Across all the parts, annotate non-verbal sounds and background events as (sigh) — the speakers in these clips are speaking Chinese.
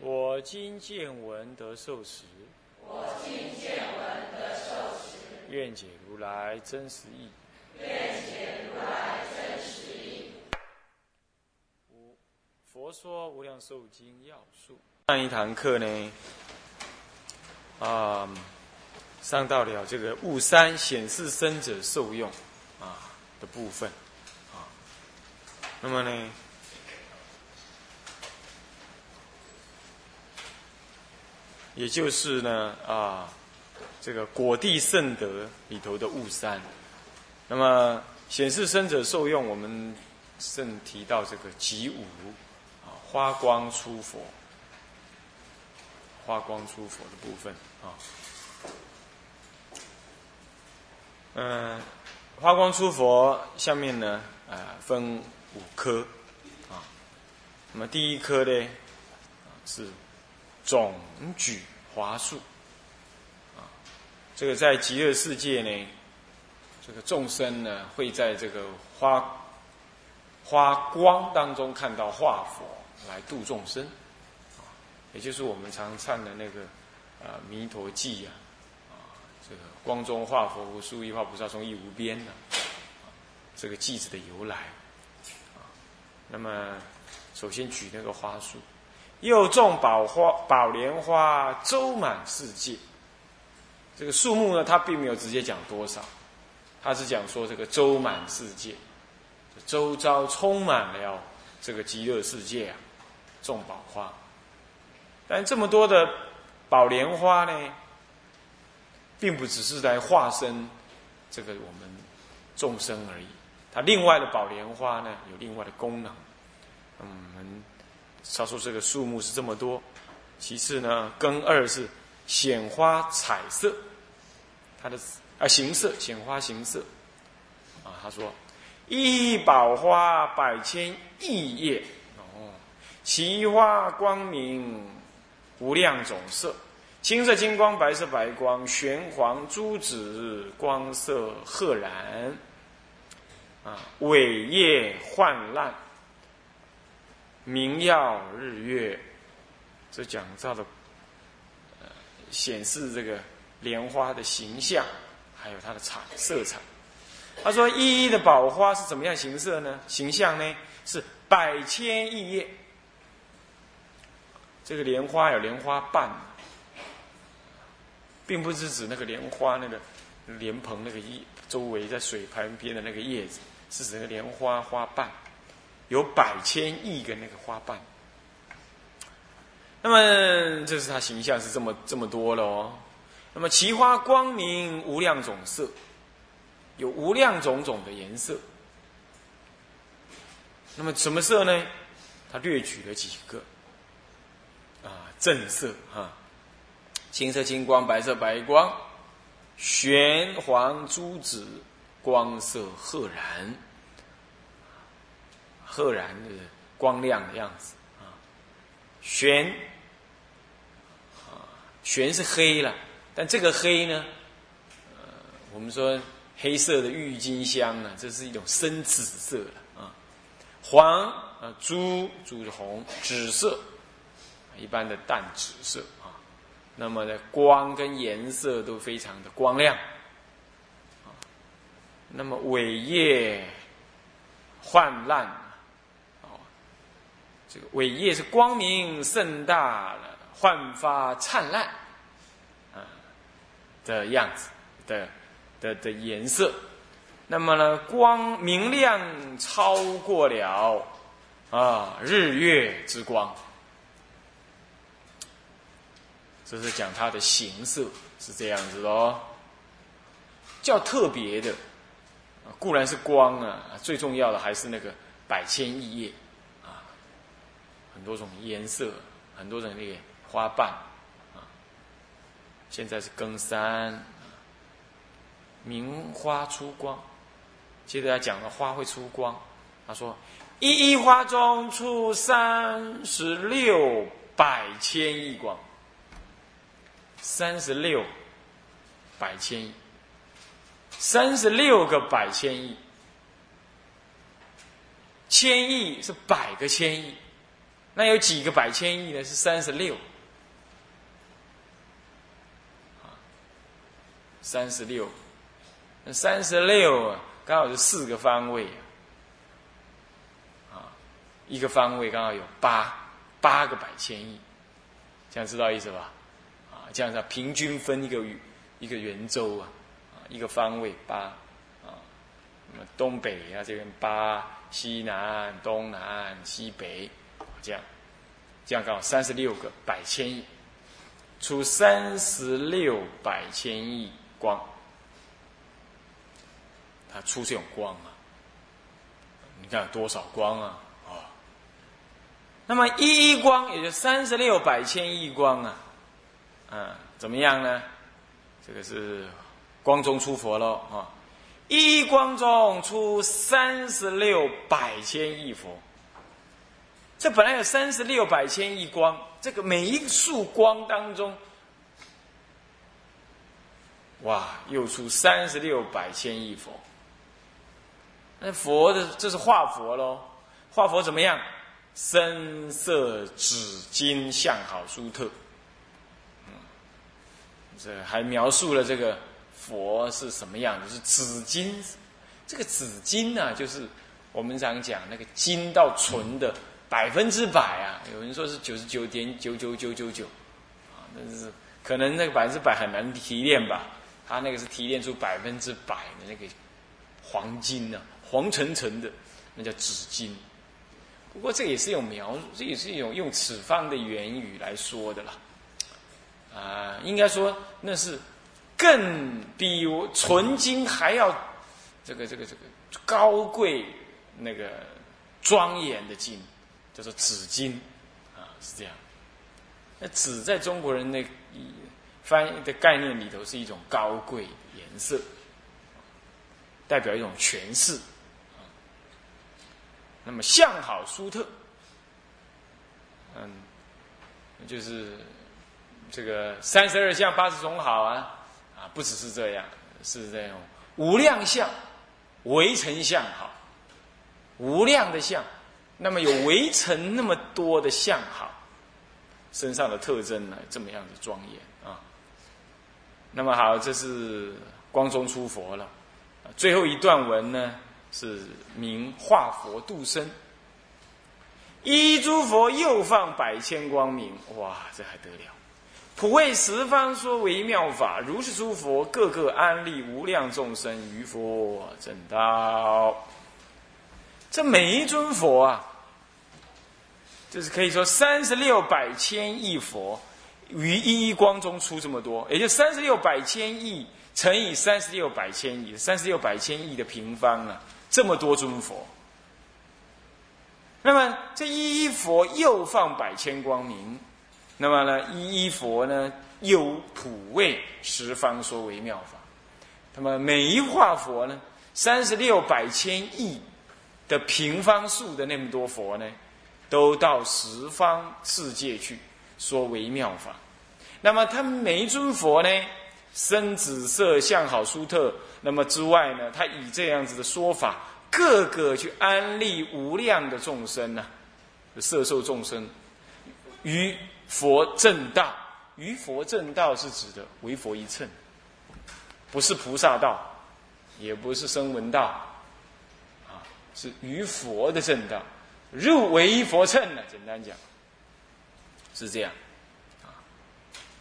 我今见闻得受持，我今见闻得受持，愿解如来真实义。愿解如来真实义。五，佛说无量寿经要素。上一堂课呢，啊，上到了这个物三显示生者受用啊的部分啊，那么呢？也就是呢，啊，这个果地圣德里头的雾山，那么显示生者受用，我们正提到这个吉五啊，花光出佛，花光出佛的部分啊，嗯，花光出佛下面呢，啊，分五科啊，那么第一科呢，是。总举华树，啊，这个在极乐世界呢，这个众生呢会在这个花花光当中看到化佛来度众生，啊，也就是我们常唱的那个啊弥陀记呀，啊，这个光中化佛无数亿化菩萨中亦无边的，这个句子的由来，啊，那么首先举那个花树。又种宝花、宝莲花，周满世界。这个数目呢，他并没有直接讲多少，他是讲说这个周满世界，周遭充满了这个极乐世界啊，种宝花。但这么多的宝莲花呢，并不只是来化身这个我们众生而已，它另外的宝莲花呢，有另外的功能。嗯。他说这个数目是这么多，其次呢，根二是显花彩色，它的啊形色显花形色，啊他说一宝花百千亿叶哦，其花光明无量种色，青色金光白色白光玄黄朱紫光色赫然，啊伟业焕烂。明耀日月，这讲到的，呃，显示这个莲花的形象，还有它的彩色彩。他说：“一一的宝花是怎么样形色呢？形象呢？是百千亿叶。这个莲花有莲花瓣，并不是指那个莲花那个莲蓬那个叶周围在水旁边的那个叶子，是指那个莲花花瓣。”有百千亿个那个花瓣，那么这是它形象是这么这么多了哦。那么奇花光明无量种色，有无量种种的颜色。那么什么色呢？他略举了几个啊，正色哈，青色金光，白色白光，玄黄朱紫，光色赫然。赫然的光亮的样子啊，玄啊，玄是黑了，但这个黑呢，呃，我们说黑色的郁金香呢，这是一种深紫色的啊，黄啊，朱朱红，紫色一般的淡紫色啊，那么呢，光跟颜色都非常的光亮啊，那么伟业泛滥。这个伟业是光明盛大了，焕发灿烂，啊的样子。的的的颜色，那么呢，光明亮超过了啊日月之光，这是讲它的形色是这样子的哦，较特别的，固然是光啊，最重要的还是那个百千亿叶。很多种颜色很多种那个花瓣啊，现在是更三，明花出光。接着要讲的花会出光，他说：“一一花中出三十六百千亿光，三十六百千亿，三十六个百千亿，千亿是百个千亿，那有几个百千亿呢？是三十六，三十六，那三十六啊。”刚好是四个方位，啊，一个方位刚好有八八个百千亿，这样知道意思吧？啊，这样子平均分一个一个圆周啊，啊，一个方位八，啊，那么东北啊这边八，西南、东南、西北，这样，这样刚好三十六个百千亿，出三十六百千亿光。它出这种光啊！你看多少光啊！啊，那么一一光也就三十六百千亿光啊！嗯，怎么样呢？这个是光中出佛喽啊！一光中出三十六百千亿佛。这本来有三十六百千亿光，这个每一束光当中，哇，又出三十六百千亿佛。那佛的这是画佛喽，画佛怎么样？深色紫金相好殊特，嗯，这还描述了这个佛是什么样的？是紫金，这个紫金呢，就是我们常讲那个金到纯的百分之百啊。有人说是九十九点九九九九九，啊，但是可能那个百分之百很难提炼吧？他那个是提炼出百分之百的那个黄金呢。黄澄澄的，那叫紫金。不过这也是一种描述，这也是一种用此方的言语来说的了。啊，应该说那是更比纯金还要这个这个这个高贵、那个庄严的金，叫做紫金啊，是这样。那紫在中国人那翻译的概念里头是一种高贵颜色，代表一种权势。那么相好殊特，嗯，就是这个三十二相八十种好啊，啊，不只是这样，是这样无量相，围城相好，无量的相，那么有围城那么多的相好，身上的特征呢，这么样的庄严啊。那么好，这是光中出佛了，最后一段文呢。是名化佛度生，一诸佛又放百千光明，哇，这还得了？普为十方说为妙法，如是诸佛各个安立无量众生于佛正道。这每一尊佛啊，就是可以说三十六百千亿佛于一一光中出这么多，也就三十六百千亿乘以三十六百千亿，三十六百千亿的平方啊。这么多尊佛，那么这一一佛又放百千光明，那么呢一一佛呢又普为十方说为妙法，那么每一化佛呢三十六百千亿的平方数的那么多佛呢，都到十方世界去说为妙法，那么他每一尊佛呢？深紫色相好殊特，那么之外呢？他以这样子的说法，各个去安利无量的众生呢，色受众生于佛正道，于佛正道是指的为佛一乘，不是菩萨道，也不是声闻道，啊，是于佛的正道，入为佛乘呢？简单讲，是这样。啊。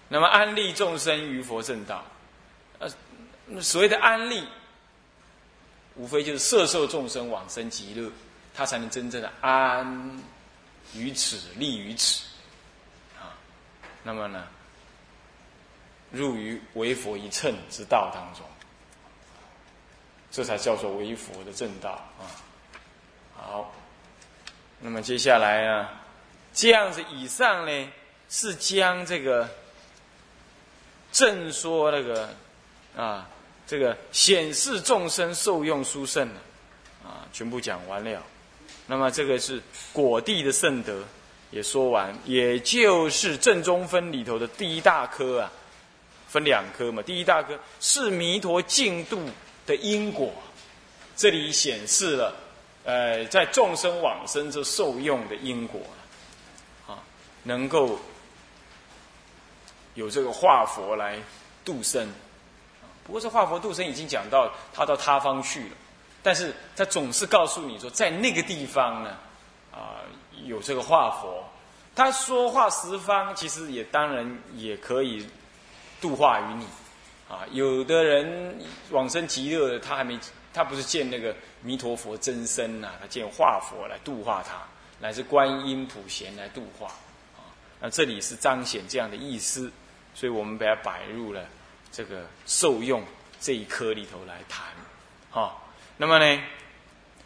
那么安利众生于佛正道，呃，所谓的安利，无非就是摄受众生往生极乐，他才能真正的安于此，立于此，啊，那么呢，入于为佛一乘之道当中，这才叫做为佛的正道。啊。好，那么接下来啊，这样子以上呢。是将这个正说那个啊，这个显示众生受用殊胜啊，全部讲完了。那么这个是果地的圣德也说完，也就是正中分里头的第一大科啊，分两科嘛。第一大科是弥陀净度的因果，这里显示了。呃，在众生往生之受用的因果，啊，能够有这个化佛来度生，不过这化佛度生已经讲到他到他方去了，但是他总是告诉你说，在那个地方呢，啊，有这个化佛，他说话十方，其实也当然也可以度化于你，啊，有的人往生极乐的，他还没。他不是见那个弥陀佛真身呐，他见化佛来度化他，乃至观音普贤来度化啊。那这里是彰显这样的意思，所以我们把它摆入了这个受用这一科里头来谈啊。那么呢，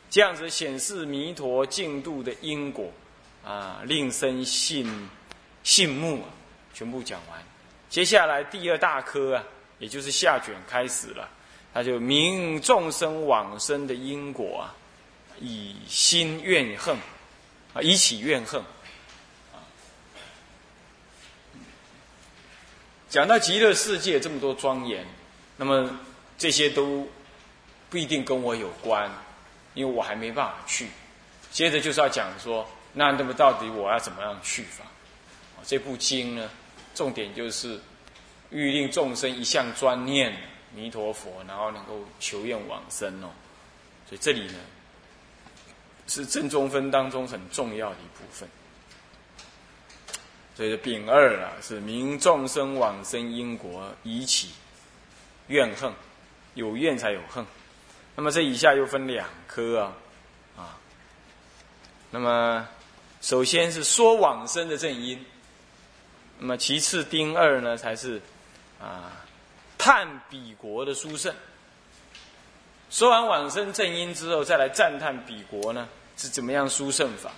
这样子显示弥陀净度的因果啊，令生信信目啊，全部讲完。接下来第二大科啊，也就是下卷开始了。他就明众生往生的因果啊，以心怨恨啊，以起怨恨啊。讲到极乐世界这么多庄严，那么这些都不一定跟我有关，因为我还没办法去。接着就是要讲说，那那么到底我要怎么样去法？这部经呢，重点就是欲令众生一向专念。弥陀佛，然后能够求愿往生哦，所以这里呢是正中分当中很重要的一部分。所以丙二啊是明众生往生因果以起怨恨，有怨才有恨。那么这以下又分两科啊啊，那么首先是说往生的正因，那么其次丁二呢才是啊。叹彼国的殊胜，说完往生正因之后，再来赞叹彼国呢是怎么样殊胜法？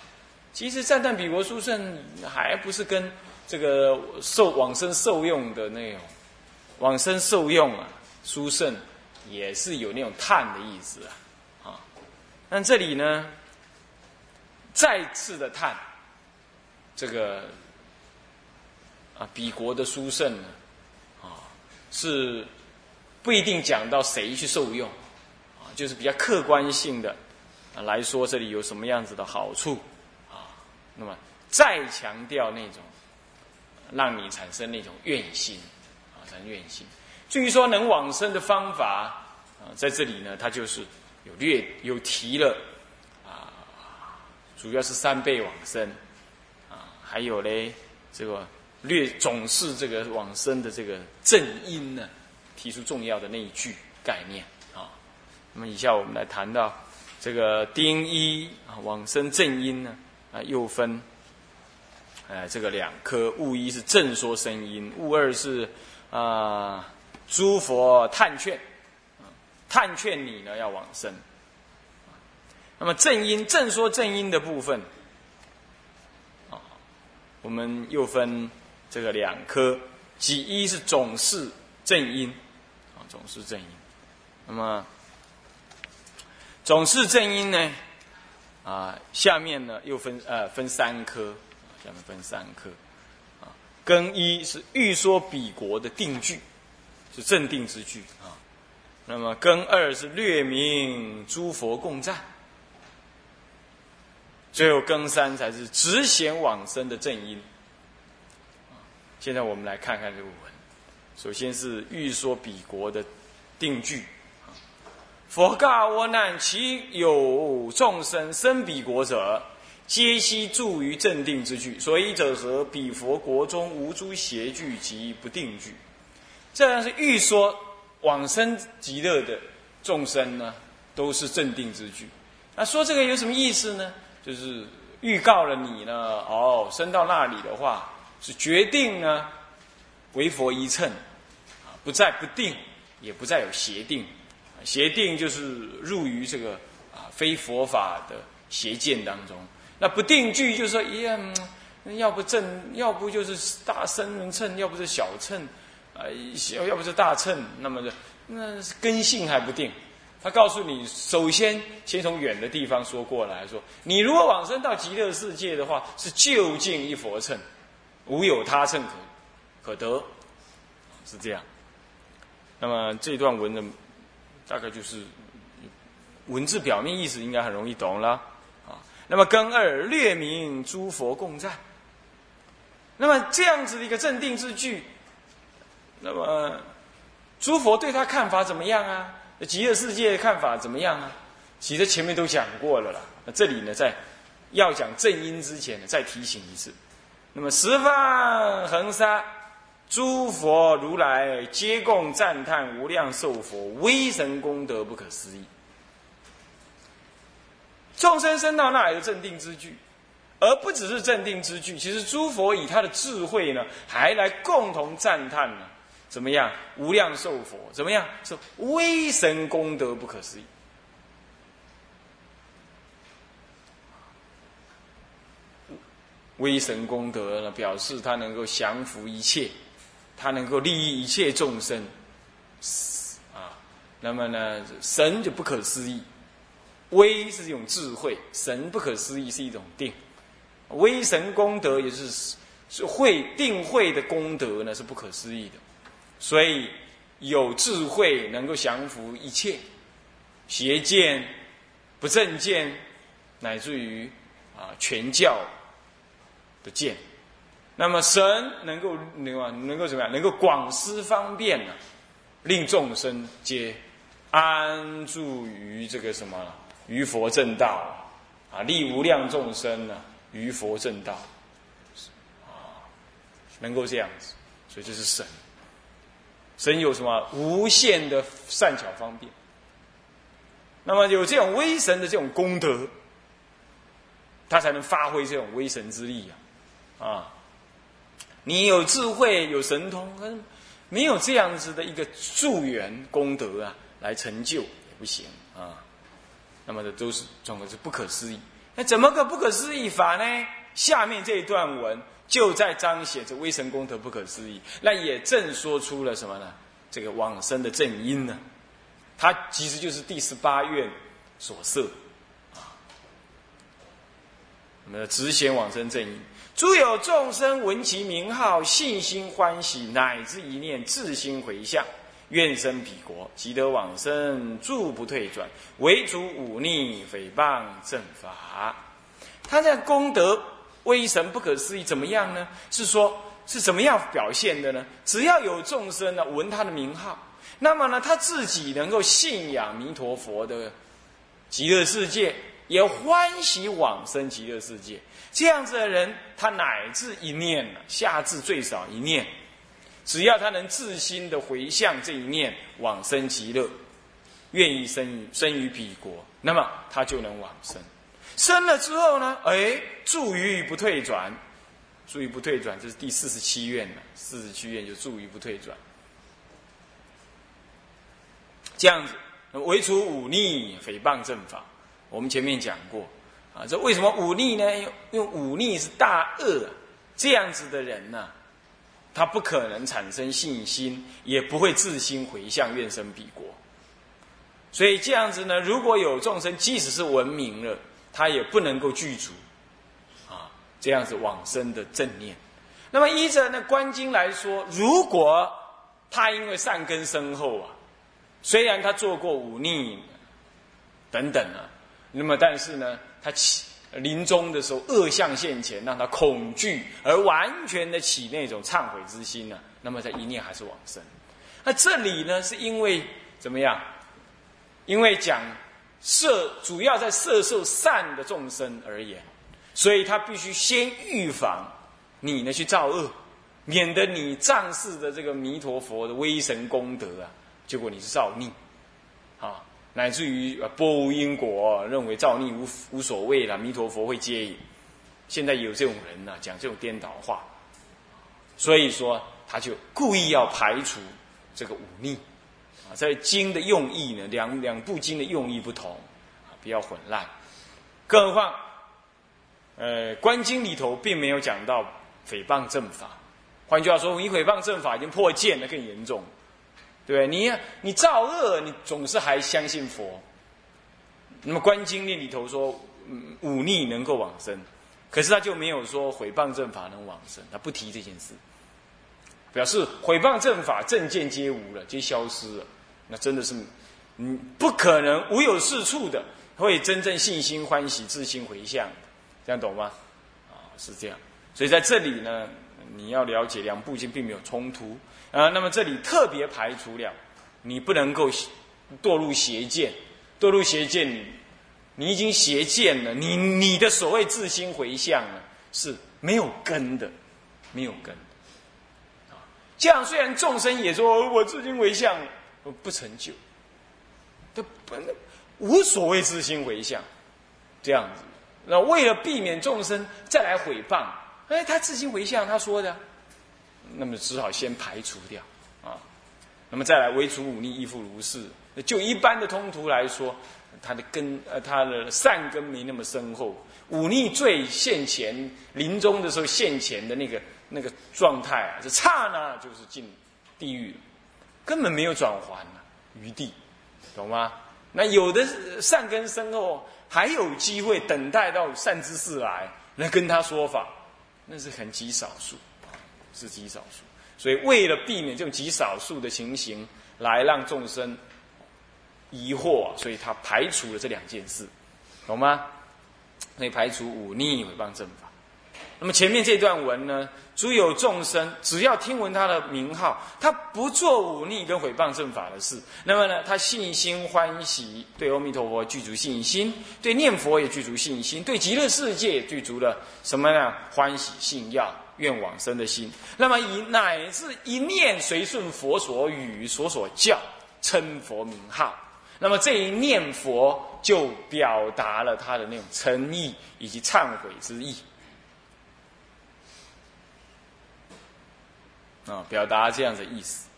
其实赞叹彼国殊胜，还不是跟这个受往生受用的那种往生受用啊殊胜，也是有那种叹的意思啊啊。但这里呢，再次的叹这个啊彼国的殊胜呢。是不一定讲到谁去受用，啊，就是比较客观性的来说，这里有什么样子的好处啊？那么再强调那种让你产生那种愿心啊，产生愿心。至于说能往生的方法啊，在这里呢，它就是有略有提了啊，主要是三倍往生啊，还有嘞这个。略总是这个往生的这个正因呢，提出重要的那一句概念啊。那么以下我们来谈到这个丁一啊往生正因呢啊又分，呃这个两科，物一是正说声音，物二是啊诸佛探劝，探劝你呢要往生。那么正因正说正因的部分啊，我们又分。这个两科，己一是总是正因，啊，总是正因。那么总是正因呢，啊，下面呢又分呃分三科，下面分三科，啊，根一是欲说彼国的定句，是正定之句啊。那么根二是略明诸佛共赞，最后根三才是直显往生的正因。现在我们来看看这个文，首先是欲说彼国的定句，佛告我难：其有众生生彼国者，皆悉住于正定之句。所以者何？彼佛国中无诸邪句及不定句。这样是欲说往生极乐的众生呢，都是正定之句。那说这个有什么意思呢？就是预告了你呢，哦，生到那里的话。是决定呢，为佛一乘，啊，不再不定，也不再有邪定，邪定就是入于这个啊非佛法的邪见当中。那不定句就说，一样要不正，要不就是大生人称，要不是小称，啊，要要不是大称，那么的那根性还不定。他告诉你，首先先从远的地方说过来说，你如果往生到极乐世界的话，是就近一佛称，无有他乘可可得，是这样。那么这段文的大概就是文字表面意思，应该很容易懂了啊。那么根二略明诸佛共赞。那么这样子的一个镇定之句，那么诸佛对他看法怎么样啊？极乐世界看法怎么样啊？其实前面都讲过了啦。那这里呢，在要讲正因之前呢，再提醒一次。那么十方恒沙诸佛如来皆共赞叹无量寿佛威神功德不可思议。众生生到那里的镇定之具，而不只是镇定之具，其实诸佛以他的智慧呢，还来共同赞叹呢。怎么样？无量寿佛怎么样？是威神功德不可思议。威神功德呢，表示他能够降服一切，他能够利益一切众生。啊，那么呢，神就不可思议。威是一种智慧，神不可思议是一种定。威神功德也是是会定慧的功德呢，是不可思议的。所以有智慧能够降服一切邪见、不正见，乃至于啊全教的见。那么神能够能够能够怎么样？能够广施方便呢？令众生皆安住于这个什么？于佛正道啊！利无量众生呢？于佛正道啊！能够这样子，所以这是神。神有什么无限的善巧方便？那么有这种威神的这种功德，他才能发挥这种威神之力啊！啊，你有智慧有神通，没有这样子的一个助缘功德啊，来成就也不行啊。那么这都是总的是不可思议。那怎么个不可思议法呢？下面这一段文。就在彰显这微神功德不可思议，那也正说出了什么呢？这个往生的正因呢？它其实就是第十八愿所设啊。那么直显往生正因，诸有众生闻其名号，信心欢喜，乃至一念自心回向，愿生彼国，即得往生，住不退转，唯主忤逆诽谤正法。他这功德。威神不可思议，怎么样呢？是说，是怎么样表现的呢？只要有众生呢闻他的名号，那么呢，他自己能够信仰弥陀佛的极乐世界，也欢喜往生极乐世界。这样子的人，他乃至一念呢，下至最少一念，只要他能自心的回向这一念往生极乐，愿意生于生于彼国，那么他就能往生。生了之后呢？哎，住于不退转，住于不退转，这是第四十七愿了。四十七愿就住于不退转，这样子，唯除忤逆诽谤正法。我们前面讲过啊，这为什么忤逆呢？因为忤逆是大恶，这样子的人呢，他不可能产生信心，也不会自心回向愿生彼国。所以这样子呢，如果有众生，即使是闻名了。他也不能够具足，啊，这样子往生的正念。那么依着那观经来说，如果他因为善根深厚啊，虽然他做过忤逆等等啊，那么但是呢，他起临终的时候恶相现前，让他恐惧而完全的起那种忏悔之心呢，那么在一念还是往生。那这里呢，是因为怎么样？因为讲。摄主要在摄受善的众生而言，所以他必须先预防你呢去造恶，免得你仗势的这个弥陀佛的威神功德啊，结果你是造逆，乃至于波无因果，认为造逆无无所谓了，弥陀佛会接引。现在有这种人呢，讲这种颠倒话，所以说他就故意要排除这个忤逆啊。在经的用意呢，两两部经的用意不同，啊，比较混乱。更何况呃，《观经》里头并没有讲到诽谤正法。换句话说，你诽谤正法已经破戒了，更严重。对你你造恶，你总是还相信佛。那么《观经》念里头说，忤逆能够往生，可是他就没有说诽谤正法能往生，他不提这件事，表示毁谤正法，正见皆无了，皆消失了。那真的是，嗯，不可能无有是处的，会真正信心欢喜、自心回向，这样懂吗？啊，是这样。所以在这里呢，你要了解两部经并没有冲突啊。那么这里特别排除了，你不能够堕入邪见，堕入邪见，你你已经邪见了，你你的所谓自心回向呢是没有根的，没有根。啊，这样虽然众生也说我自心回向。不成就，他不无所谓自心回向，这样子。那为了避免众生再来毁谤，哎，他自心回向，他说的，那么只好先排除掉啊。那么再来为除忤逆，亦复如是。就一般的通途来说，他的根呃，他的善根没那么深厚，忤逆罪现前，临终的时候现前的那个那个状态啊，这刹那就是进地狱。根本没有转还余地，懂吗？那有的善根深厚，还有机会等待到善知识来来跟他说法，那是很极少数，是极少数。所以为了避免这种极少数的情形，来让众生疑惑，所以他排除了这两件事，懂吗？可以排除忤逆诽谤正法。那么前面这段文呢？诸有众生，只要听闻他的名号，他不做忤逆跟毁谤正法的事，那么呢，他信心欢喜，对阿弥陀佛具足信心，对念佛也具足信心，对极乐世界具足了什么呢？欢喜信要愿往生的心。那么以乃至一念随顺佛所语所所教，称佛名号，那么这一念佛就表达了他的那种诚意以及忏悔之意。啊，表达这样的意思。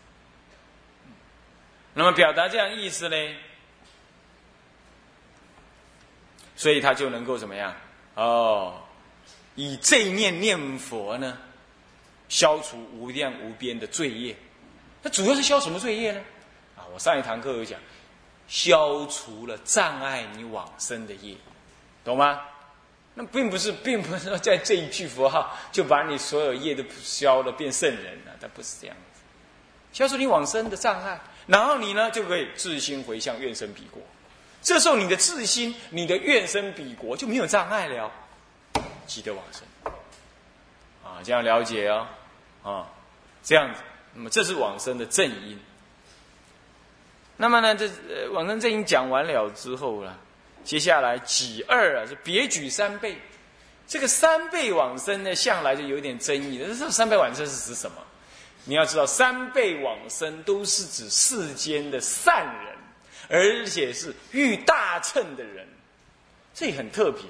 那么表达这样意思呢？所以他就能够怎么样？哦，以这一念念佛呢，消除无量无边的罪业。那主要是消什么罪业呢？啊，我上一堂课有讲，消除了障碍你往生的业，懂吗？那并不是，并不是说 (laughs) 在这一句佛号就把你所有业都消了，变圣人了。但不是这样子，消除你往生的障碍，然后你呢就可以自心回向，愿生彼国。这时候你的自心，你的愿生彼国就没有障碍了，即得往生。啊，这样了解啊，啊，这样子。那么这是往生的正因。那么呢，这往生正因讲完了之后呢？接下来几二啊，是别举三倍。这个三倍往生呢，向来就有点争议的。这三倍往生是指什么？你要知道，三倍往生都是指世间的善人，而且是遇大乘的人，这很特别。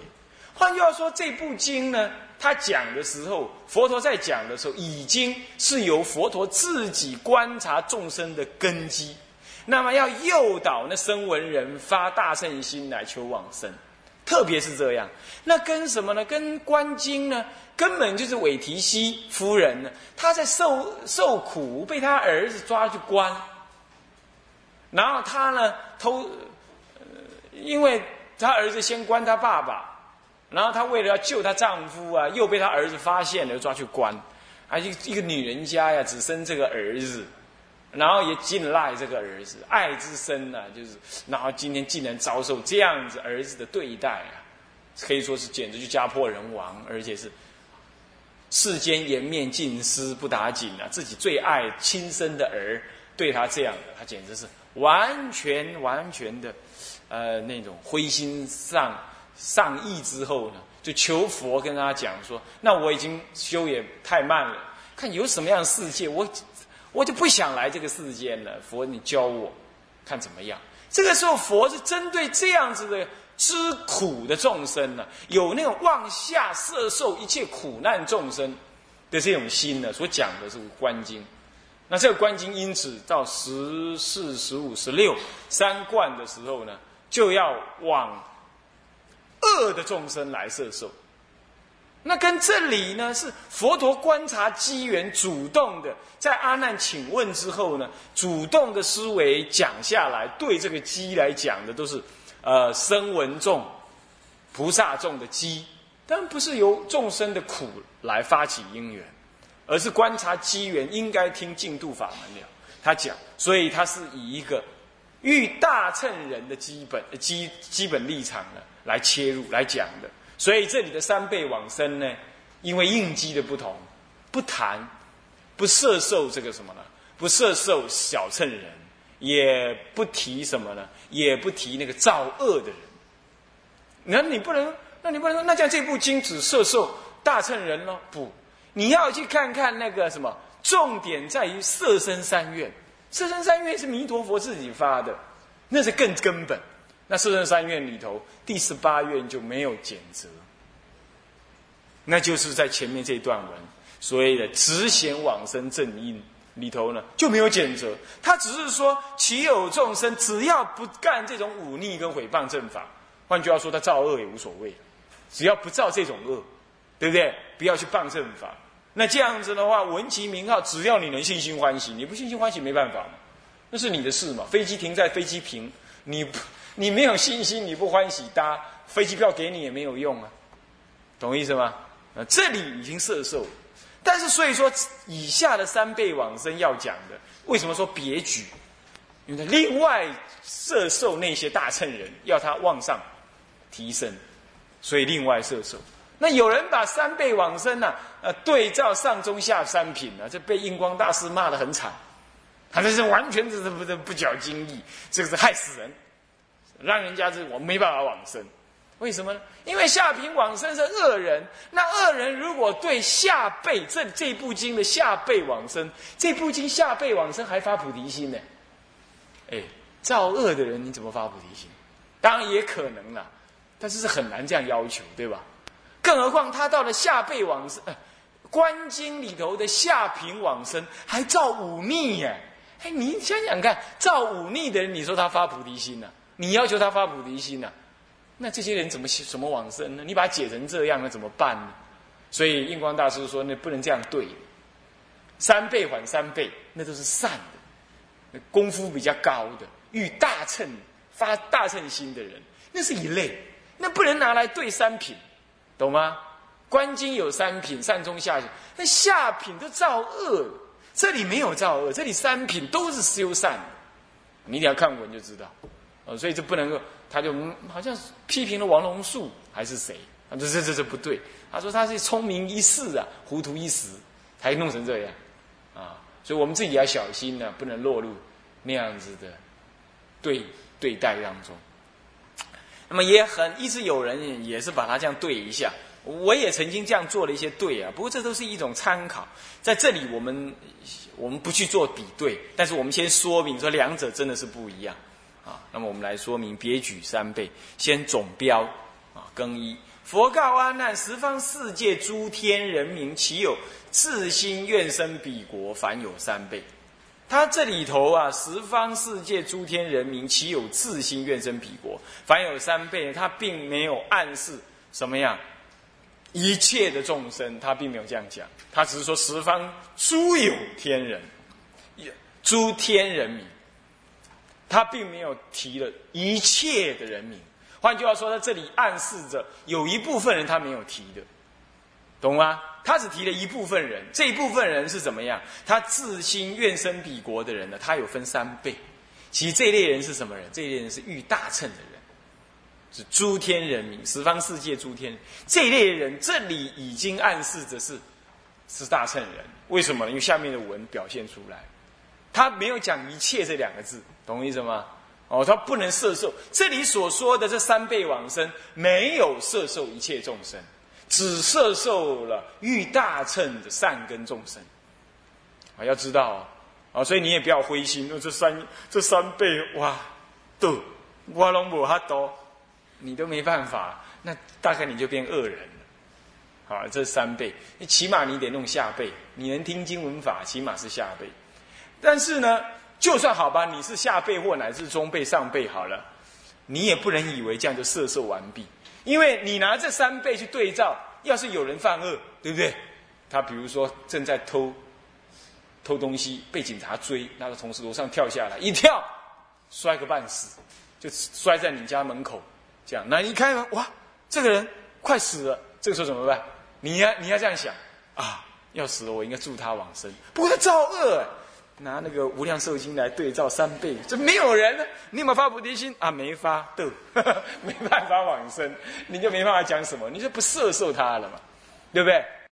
换句话说，这部经呢，他讲的时候，佛陀在讲的时候，已经是由佛陀自己观察众生的根基。那么要诱导那声闻人发大圣心来求往生，特别是这样。那跟什么呢？跟观经呢？根本就是韦提希夫人呢。她在受受苦，被他儿子抓去关。然后他呢偷，呃因为他儿子先关他爸爸，然后她为了要救她丈夫啊，又被她儿子发现了，抓去关。啊，一一个女人家呀，只生这个儿子。然后也敬赖这个儿子，爱之深呢，就是，然后今天竟然遭受这样子儿子的对待啊，可以说是简直就家破人亡，而且是世间颜面尽失，不打紧啊！自己最爱亲生的儿对他这样的，他简直是完全完全的，呃，那种灰心丧上亿之后呢，就求佛跟他讲说：那我已经修也太慢了，看有什么样的世界我。我就不想来这个世间了。佛，你教我，看怎么样？这个时候，佛是针对这样子的知苦的众生呢，有那种望下摄受一切苦难众生的这种心呢，所讲的是《观经》。那这个《观经》因此到十四、十五、十六三观的时候呢，就要往恶的众生来摄受。那跟这里呢，是佛陀观察机缘，主动的在阿难请问之后呢，主动的思维讲下来，对这个机来讲的都是，呃，声闻众、菩萨众的机，但不是由众生的苦来发起因缘，而是观察机缘应该听净度法门了。他讲，所以他是以一个遇大乘人的基本基基本立场呢来切入来讲的。所以这里的三倍往生呢，因为应机的不同，不谈，不摄受这个什么呢？不摄受小乘人，也不提什么呢？也不提那个造恶的人。那你不能，那你不能说，那像这部经只摄受大乘人喽？不，你要去看看那个什么，重点在于色身三愿。色身三愿是弥陀佛自己发的，那是更根本。那四圣三愿里头，第十八愿就没有减责，那就是在前面这段文所谓的直显往生正因里头呢，就没有减责。他只是说，其有众生只要不干这种忤逆跟毁谤正法，换句话说，他造恶也无所谓，只要不造这种恶，对不对？不要去谤正法。那这样子的话，闻其名号，只要你能信心欢喜，你不信心欢喜没办法，那是你的事嘛。飞机停在飞机坪，你不。你没有信心，你不欢喜搭飞机票给你也没有用啊，懂意思吗？啊，这里已经摄受，但是所以说以下的三倍往生要讲的，为什么说别举？因为另外摄受那些大乘人，要他往上提升，所以另外摄受。那有人把三倍往生呢，呃，对照上中下三品呢，这被印光大师骂得很惨，他这是完全是不不不讲经义，这个是害死人。让人家是我没办法往生，为什么呢？因为下品往生是恶人，那恶人如果对下辈这这部经的下辈往生，这部经下辈往生还发菩提心呢？哎，造恶的人你怎么发菩提心？当然也可能啦，但是是很难这样要求，对吧？更何况他到了下辈往生，观经里头的下品往生还造忤逆耶？哎，你想想看，造忤逆的人，你说他发菩提心呢？你要求他发菩提心呐，那这些人怎么怎么往生呢？你把他解成这样，那怎么办呢？所以印光大师说，那不能这样对，三倍还三倍，那都是善的，功夫比较高的，遇大乘发大乘心的人，那是一类，那不能拿来对三品，懂吗？观经有三品，善中下品，那下品都造恶，这里没有造恶，这里三品都是修善的，你一定要看文就知道。呃，所以这不能够，他就嗯好像批评了王龙树还是谁啊？这这这这不对。他说他是聪明一世啊，糊涂一时，才弄成这样啊。所以我们自己要小心呢，不能落入那样子的对对待当中。那么也很一直有人也是把他这样对一下，我也曾经这样做了一些对啊。不过这都是一种参考，在这里我们我们不去做比对，但是我们先说明说两者真的是不一样。啊，那么我们来说明，别举三倍，先总标啊，更一。佛告阿难：十方世界诸天人民，岂有自心愿生彼国？凡有三倍。他这里头啊，十方世界诸天人民，岂有自心愿生彼国？凡有三倍，他并没有暗示什么样一切的众生，他并没有这样讲，他只是说十方诸有天人，诸天人民。他并没有提了一切的人民，换句话说，他这里暗示着有一部分人他没有提的，懂吗？他只提了一部分人，这一部分人是怎么样？他自心愿生彼国的人呢？他有分三倍。其实这一类人是什么人？这一类人是遇大乘的人，是诸天人民，十方世界诸天这一类人，这里已经暗示着是是大乘人。为什么呢？因为下面的文表现出来，他没有讲一切这两个字。懂我意思吗？哦，他不能摄受。这里所说的这三倍往生，没有摄受一切众生，只摄受了欲大乘的善根众生。啊，要知道啊，所以你也不要灰心。那这三这三倍哇，都我拢无哈多，你都没办法，那大概你就变恶人了。好，这三倍，起码你得弄下辈，你能听经文法，起码是下辈。但是呢？就算好吧，你是下辈或乃至中辈、上辈好了，你也不能以为这样就色受完毕，因为你拿这三倍去对照要是有人犯恶，对不对？他比如说正在偷偷东西，被警察追，那个从楼上跳下来，一跳摔个半死，就摔在你家门口。这样，那一开门，哇，这个人快死了。这个时候怎么办？你要你要这样想啊，要死了，我应该助他往生。不过他造恶，拿那个无量寿经来对照三倍，这没有人呢。你有没有发菩提心啊？没发，对，(laughs) 没办法往生，你就没办法讲什么，你就不摄受他了嘛，对不对？